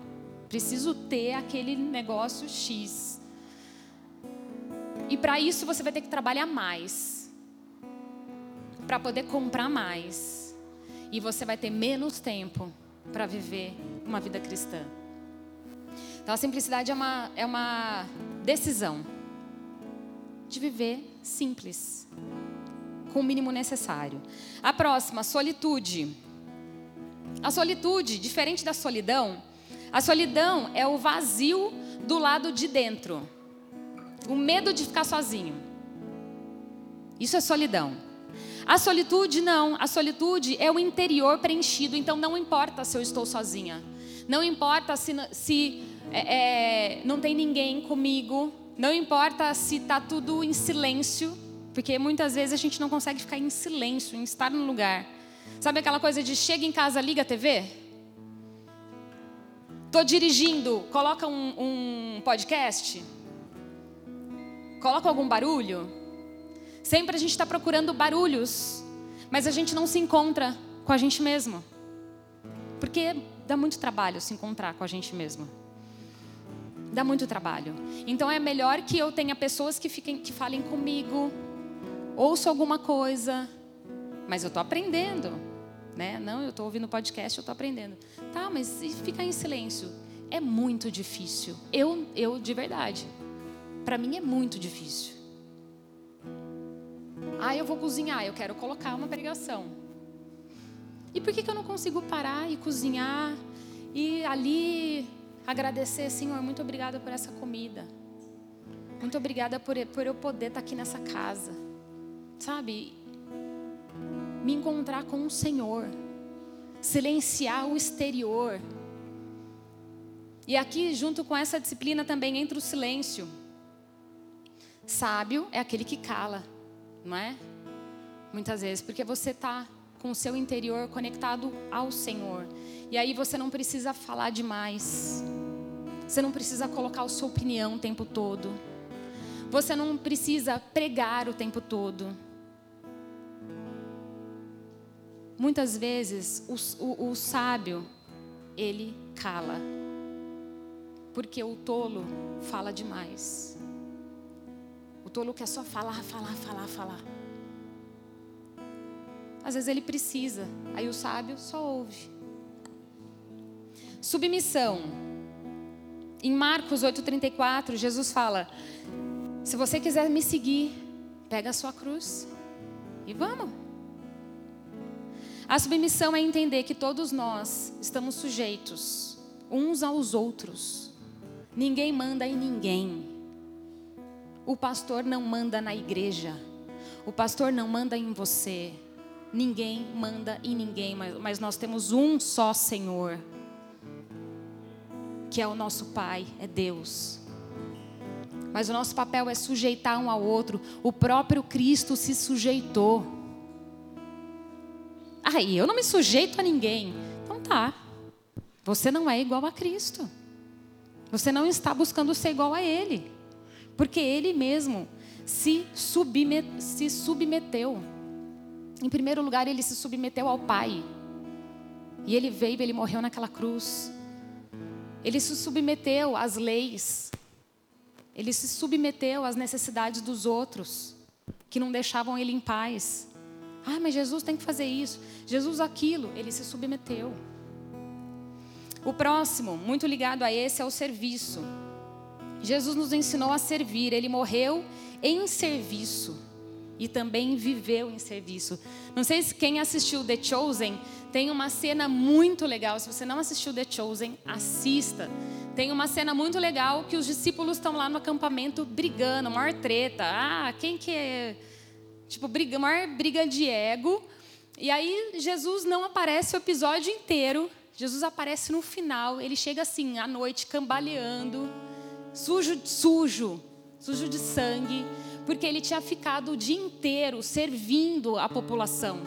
Preciso ter aquele negócio X. E para isso você vai ter que trabalhar mais. para poder comprar mais. E você vai ter menos tempo para viver uma vida cristã. Então a simplicidade é uma, é uma decisão de viver simples, com o mínimo necessário. A próxima, solitude. A solitude, diferente da solidão, a solidão é o vazio do lado de dentro. O medo de ficar sozinho. Isso é solidão. A solitude não, a solitude é o interior preenchido, então não importa se eu estou sozinha. Não importa se, se é, é, não tem ninguém comigo. Não importa se está tudo em silêncio, porque muitas vezes a gente não consegue ficar em silêncio, em estar no lugar. Sabe aquela coisa de chega em casa, liga a TV? Tô dirigindo, coloca um, um podcast? Coloca algum barulho? Sempre a gente está procurando barulhos, mas a gente não se encontra com a gente mesmo. Porque dá muito trabalho se encontrar com a gente mesmo. Dá muito trabalho. Então é melhor que eu tenha pessoas que, fiquem, que falem comigo, ouço alguma coisa, mas eu estou aprendendo. Né? Não, eu estou ouvindo podcast, eu estou aprendendo. Tá, mas e ficar em silêncio? É muito difícil. Eu, eu de verdade. Para mim é muito difícil. Ah, eu vou cozinhar, eu quero colocar uma pregação. E por que, que eu não consigo parar e cozinhar e ali agradecer, Senhor, muito obrigada por essa comida. Muito obrigada por, por eu poder estar aqui nessa casa. Sabe? Me encontrar com o Senhor. Silenciar o exterior. E aqui, junto com essa disciplina, também entra o silêncio. Sábio é aquele que cala, não é? Muitas vezes, porque você está com o seu interior conectado ao Senhor. E aí você não precisa falar demais. Você não precisa colocar a sua opinião o tempo todo. Você não precisa pregar o tempo todo. Muitas vezes o, o, o sábio, ele cala. Porque o tolo fala demais. O tolo quer só falar, falar, falar, falar. Às vezes ele precisa, aí o sábio só ouve. Submissão. Em Marcos 8,34, Jesus fala: Se você quiser me seguir, pega a sua cruz e vamos. A submissão é entender que todos nós estamos sujeitos uns aos outros. Ninguém manda em ninguém. O pastor não manda na igreja. O pastor não manda em você. Ninguém manda em ninguém, mas, nós temos um só Senhor, que é o nosso Pai, é Deus. Mas o nosso papel é sujeitar um ao outro. O próprio Cristo se sujeitou. Aí, eu não me sujeito a ninguém. Então tá. Você não é igual a Cristo. Você não está buscando ser igual a Ele. Porque Ele mesmo se, submet, se submeteu. Em primeiro lugar, ele se submeteu ao Pai. E ele veio, ele morreu naquela cruz. Ele se submeteu às leis. Ele se submeteu às necessidades dos outros, que não deixavam ele em paz. Ah, mas Jesus tem que fazer isso. Jesus aquilo, ele se submeteu. O próximo, muito ligado a esse, é o serviço. Jesus nos ensinou a servir, ele morreu em serviço e também viveu em serviço. Não sei se quem assistiu The Chosen tem uma cena muito legal. Se você não assistiu The Chosen, assista. Tem uma cena muito legal que os discípulos estão lá no acampamento brigando, maior treta. Ah, quem que é? Tipo, briga, maior briga de ego. E aí Jesus não aparece o episódio inteiro. Jesus aparece no final. Ele chega assim, à noite, cambaleando, sujo, sujo, sujo de sangue porque ele tinha ficado o dia inteiro servindo a população,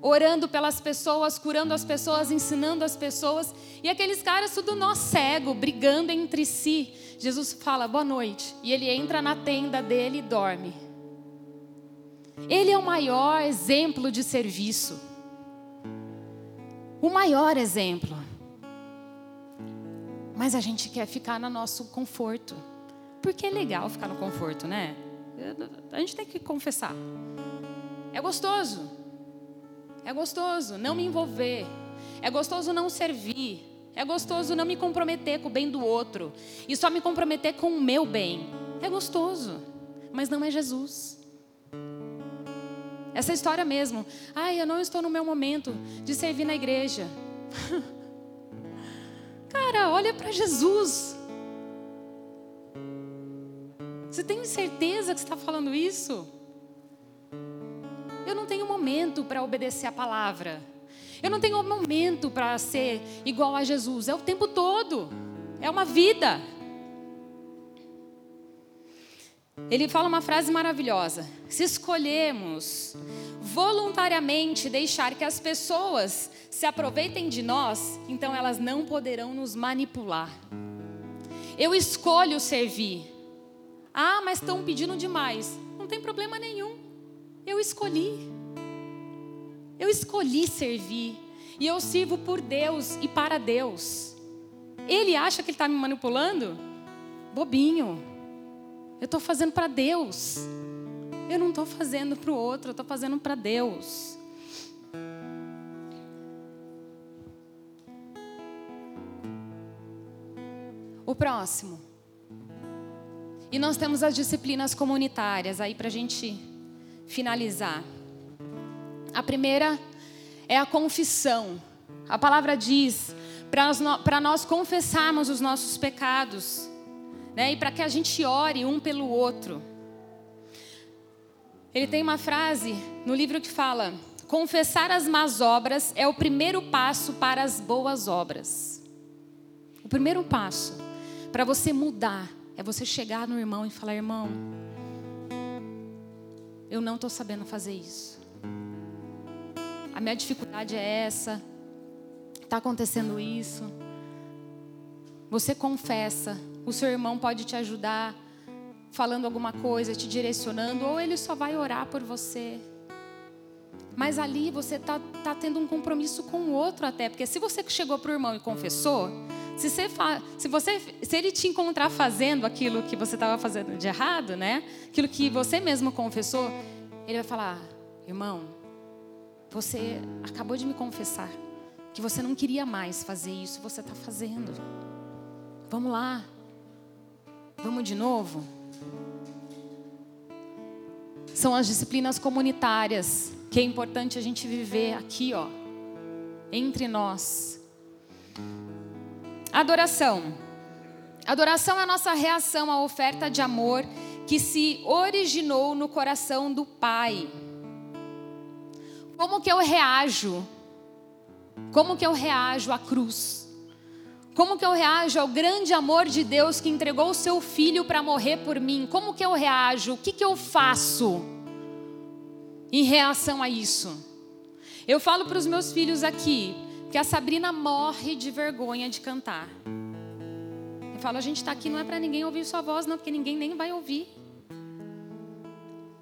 orando pelas pessoas, curando as pessoas, ensinando as pessoas, e aqueles caras tudo nó cego, brigando entre si. Jesus fala boa noite, e ele entra na tenda dele e dorme. Ele é o maior exemplo de serviço. O maior exemplo. Mas a gente quer ficar no nosso conforto. Porque é legal ficar no conforto, né? A gente tem que confessar. É gostoso. É gostoso não me envolver. É gostoso não servir. É gostoso não me comprometer com o bem do outro e só me comprometer com o meu bem. É gostoso, mas não é Jesus. Essa história mesmo. Ai, eu não estou no meu momento de servir na igreja. Cara, olha para Jesus. Você tem certeza que está falando isso? Eu não tenho momento para obedecer a palavra. Eu não tenho momento para ser igual a Jesus. É o tempo todo. É uma vida. Ele fala uma frase maravilhosa: se escolhermos voluntariamente deixar que as pessoas se aproveitem de nós, então elas não poderão nos manipular. Eu escolho servir. Ah, mas estão pedindo demais. Não tem problema nenhum. Eu escolhi. Eu escolhi servir. E eu sirvo por Deus e para Deus. Ele acha que ele está me manipulando? Bobinho. Eu estou fazendo para Deus. Eu não estou fazendo para o outro, eu estou fazendo para Deus. O próximo. E nós temos as disciplinas comunitárias aí para a gente finalizar. A primeira é a confissão. A palavra diz para nós confessarmos os nossos pecados, né? E para que a gente ore um pelo outro. Ele tem uma frase no livro que fala: confessar as más obras é o primeiro passo para as boas obras. O primeiro passo para você mudar é você chegar no irmão e falar: irmão, eu não estou sabendo fazer isso a minha dificuldade é essa, está acontecendo isso. Você confessa, o seu irmão pode te ajudar falando alguma coisa, te direcionando, ou ele só vai orar por você. Mas ali você está tá tendo um compromisso com o outro até, porque se você chegou para o irmão e confessou, se, você, se, você, se ele te encontrar fazendo aquilo que você estava fazendo de errado, né? Aquilo que você mesmo confessou, ele vai falar, irmão, você acabou de me confessar que você não queria mais fazer isso, você está fazendo. Vamos lá. Vamos de novo? São as disciplinas comunitárias que é importante a gente viver aqui, ó, entre nós. Adoração. Adoração é a nossa reação à oferta de amor que se originou no coração do Pai. Como que eu reajo? Como que eu reajo à cruz? Como que eu reajo ao grande amor de Deus que entregou o seu filho para morrer por mim? Como que eu reajo? O que que eu faço em reação a isso? Eu falo para os meus filhos aqui que a Sabrina morre de vergonha de cantar. Eu falo, a gente está aqui não é para ninguém ouvir sua voz, não, porque ninguém nem vai ouvir.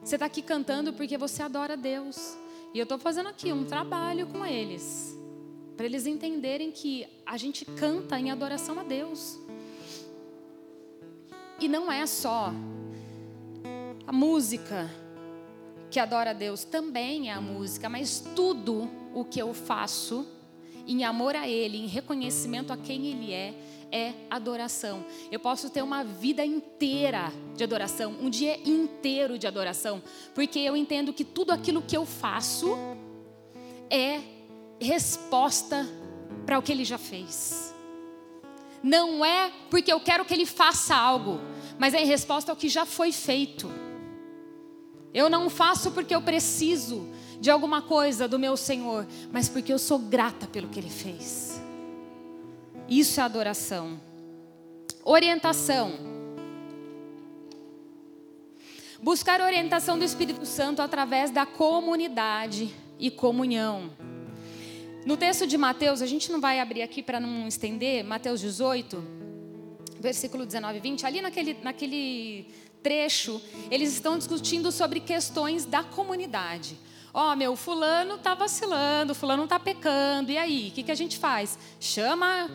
Você está aqui cantando porque você adora Deus. E eu estou fazendo aqui um trabalho com eles, para eles entenderem que a gente canta em adoração a Deus. E não é só a música que adora a Deus, também é a música, mas tudo o que eu faço em amor a Ele, em reconhecimento a quem Ele é, é adoração. Eu posso ter uma vida inteira de adoração, um dia inteiro de adoração, porque eu entendo que tudo aquilo que eu faço é resposta para o que ele já fez. Não é porque eu quero que ele faça algo, mas é em resposta ao que já foi feito. Eu não faço porque eu preciso de alguma coisa do meu Senhor, mas porque eu sou grata pelo que ele fez. Isso é adoração. Orientação. Buscar orientação do Espírito Santo através da comunidade e comunhão. No texto de Mateus, a gente não vai abrir aqui para não estender, Mateus 18, versículo 19 e 20, ali naquele, naquele trecho, eles estão discutindo sobre questões da comunidade. Ó, oh, meu, fulano tá vacilando, fulano tá pecando, e aí? O que, que a gente faz? Chama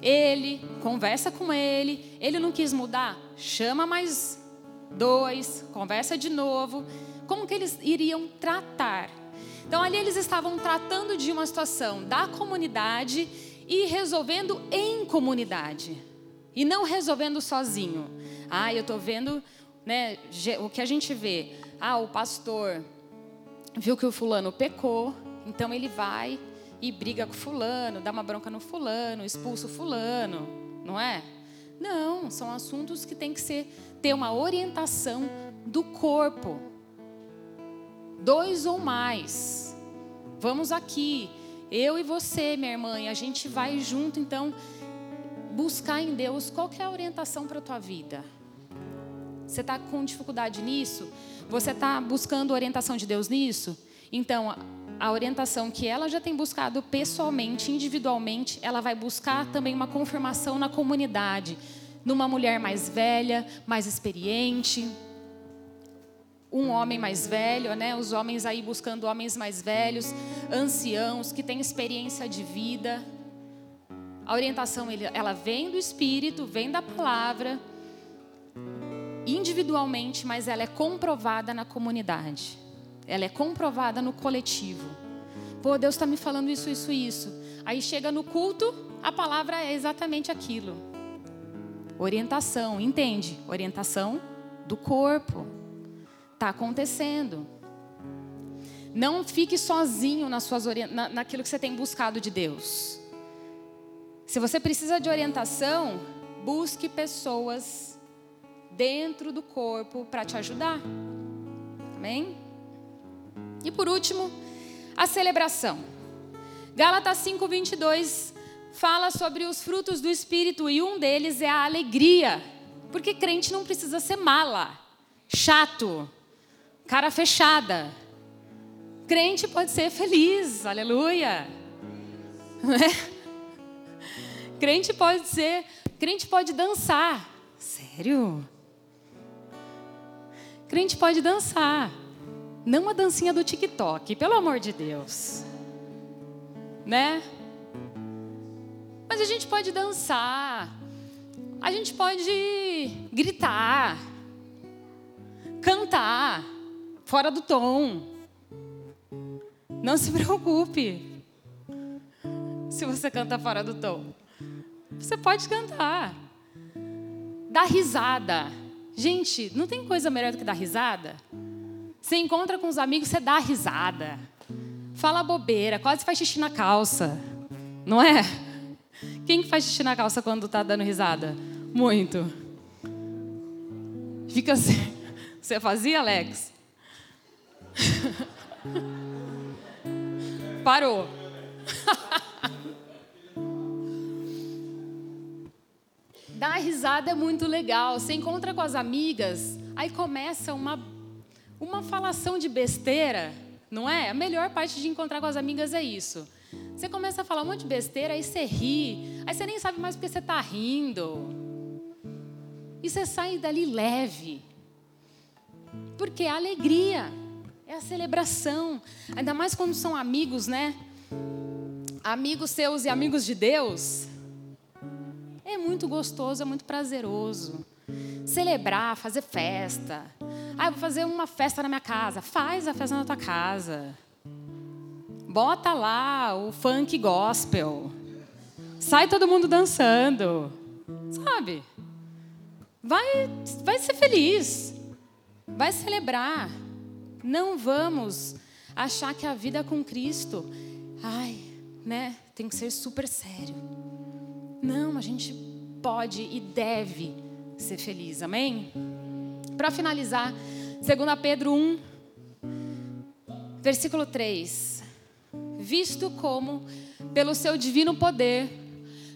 ele, conversa com ele. Ele não quis mudar? Chama mais dois, conversa de novo. como que eles iriam tratar. Então ali eles estavam tratando de uma situação da comunidade e resolvendo em comunidade e não resolvendo sozinho. Ah, eu estou vendo, né, o que a gente vê. Ah, o pastor viu que o fulano pecou, então ele vai e briga com fulano, dá uma bronca no fulano, expulsa o fulano, não é? Não, são assuntos que tem que ser ter uma orientação do corpo. Dois ou mais. Vamos aqui, eu e você, minha irmã, e a gente vai junto então buscar em Deus qual é a orientação para a tua vida. Você está com dificuldade nisso? Você está buscando orientação de Deus nisso? Então, a orientação que ela já tem buscado pessoalmente, individualmente, ela vai buscar também uma confirmação na comunidade, numa mulher mais velha, mais experiente, um homem mais velho, né? Os homens aí buscando homens mais velhos, anciãos que têm experiência de vida. A orientação ela vem do Espírito, vem da palavra, individualmente, mas ela é comprovada na comunidade. Ela é comprovada no coletivo. Pô, Deus está me falando isso, isso, isso. Aí chega no culto, a palavra é exatamente aquilo. Orientação, entende? Orientação do corpo. Está acontecendo. Não fique sozinho nas suas na, naquilo que você tem buscado de Deus. Se você precisa de orientação, busque pessoas dentro do corpo para te ajudar. Amém? E por último, a celebração. Gálatas 5:22 fala sobre os frutos do espírito e um deles é a alegria. Porque crente não precisa ser mala, chato, cara fechada. Crente pode ser feliz, aleluia. É? Crente pode ser, crente pode dançar. Sério? Crente pode dançar. Não a dancinha do TikTok, pelo amor de Deus. Né? Mas a gente pode dançar. A gente pode gritar. Cantar fora do tom. Não se preocupe. Se você canta fora do tom. Você pode cantar. Dar risada. Gente, não tem coisa melhor do que dar risada? Você encontra com os amigos, você dá risada. Fala bobeira, quase faz xixi na calça. Não é? Quem faz xixi na calça quando está dando risada? Muito. Fica assim. Você fazia, Alex? Parou. Dar risada é muito legal. Você encontra com as amigas, aí começa uma, uma falação de besteira, não é? A melhor parte de encontrar com as amigas é isso. Você começa a falar um monte de besteira, aí você ri, aí você nem sabe mais porque você está rindo. E você sai dali leve. Porque é alegria, é a celebração. Ainda mais quando são amigos, né? Amigos seus e amigos de Deus. É muito gostoso, é muito prazeroso. Celebrar, fazer festa. Ah, vou fazer uma festa na minha casa. Faz a festa na tua casa. Bota lá o funk gospel. Sai todo mundo dançando. Sabe? Vai, vai ser feliz. Vai celebrar. Não vamos achar que a vida com Cristo, ai, né, tem que ser super sério. Não, a gente pode e deve ser feliz, amém? Para finalizar, 2 Pedro 1, versículo 3. Visto como, pelo seu divino poder,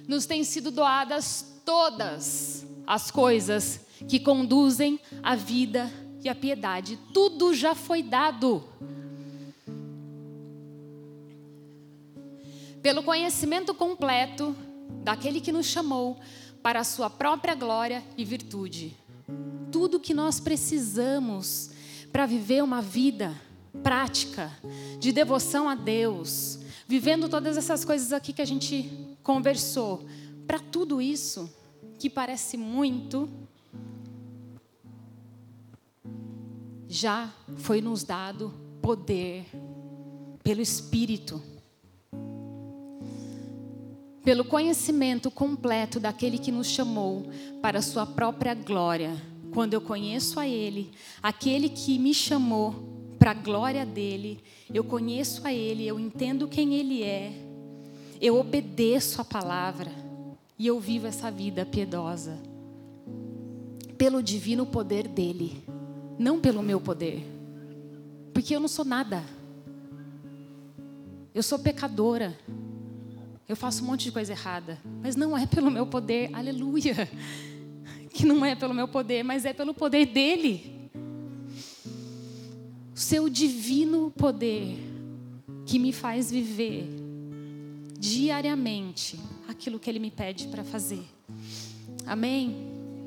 nos têm sido doadas todas as coisas que conduzem à vida à piedade, tudo já foi dado. Pelo conhecimento completo daquele que nos chamou para a sua própria glória e virtude. Tudo que nós precisamos para viver uma vida prática de devoção a Deus, vivendo todas essas coisas aqui que a gente conversou, para tudo isso que parece muito, já foi nos dado poder pelo Espírito, pelo conhecimento completo daquele que nos chamou para a sua própria glória. Quando eu conheço a Ele, aquele que me chamou para a glória dele, eu conheço a Ele, eu entendo quem Ele é, eu obedeço a palavra e eu vivo essa vida piedosa pelo divino poder dele, não pelo meu poder, porque eu não sou nada. Eu sou pecadora. Eu faço um monte de coisa errada, mas não é pelo meu poder, aleluia. Que não é pelo meu poder, mas é pelo poder dele. O seu divino poder que me faz viver diariamente aquilo que ele me pede para fazer. Amém?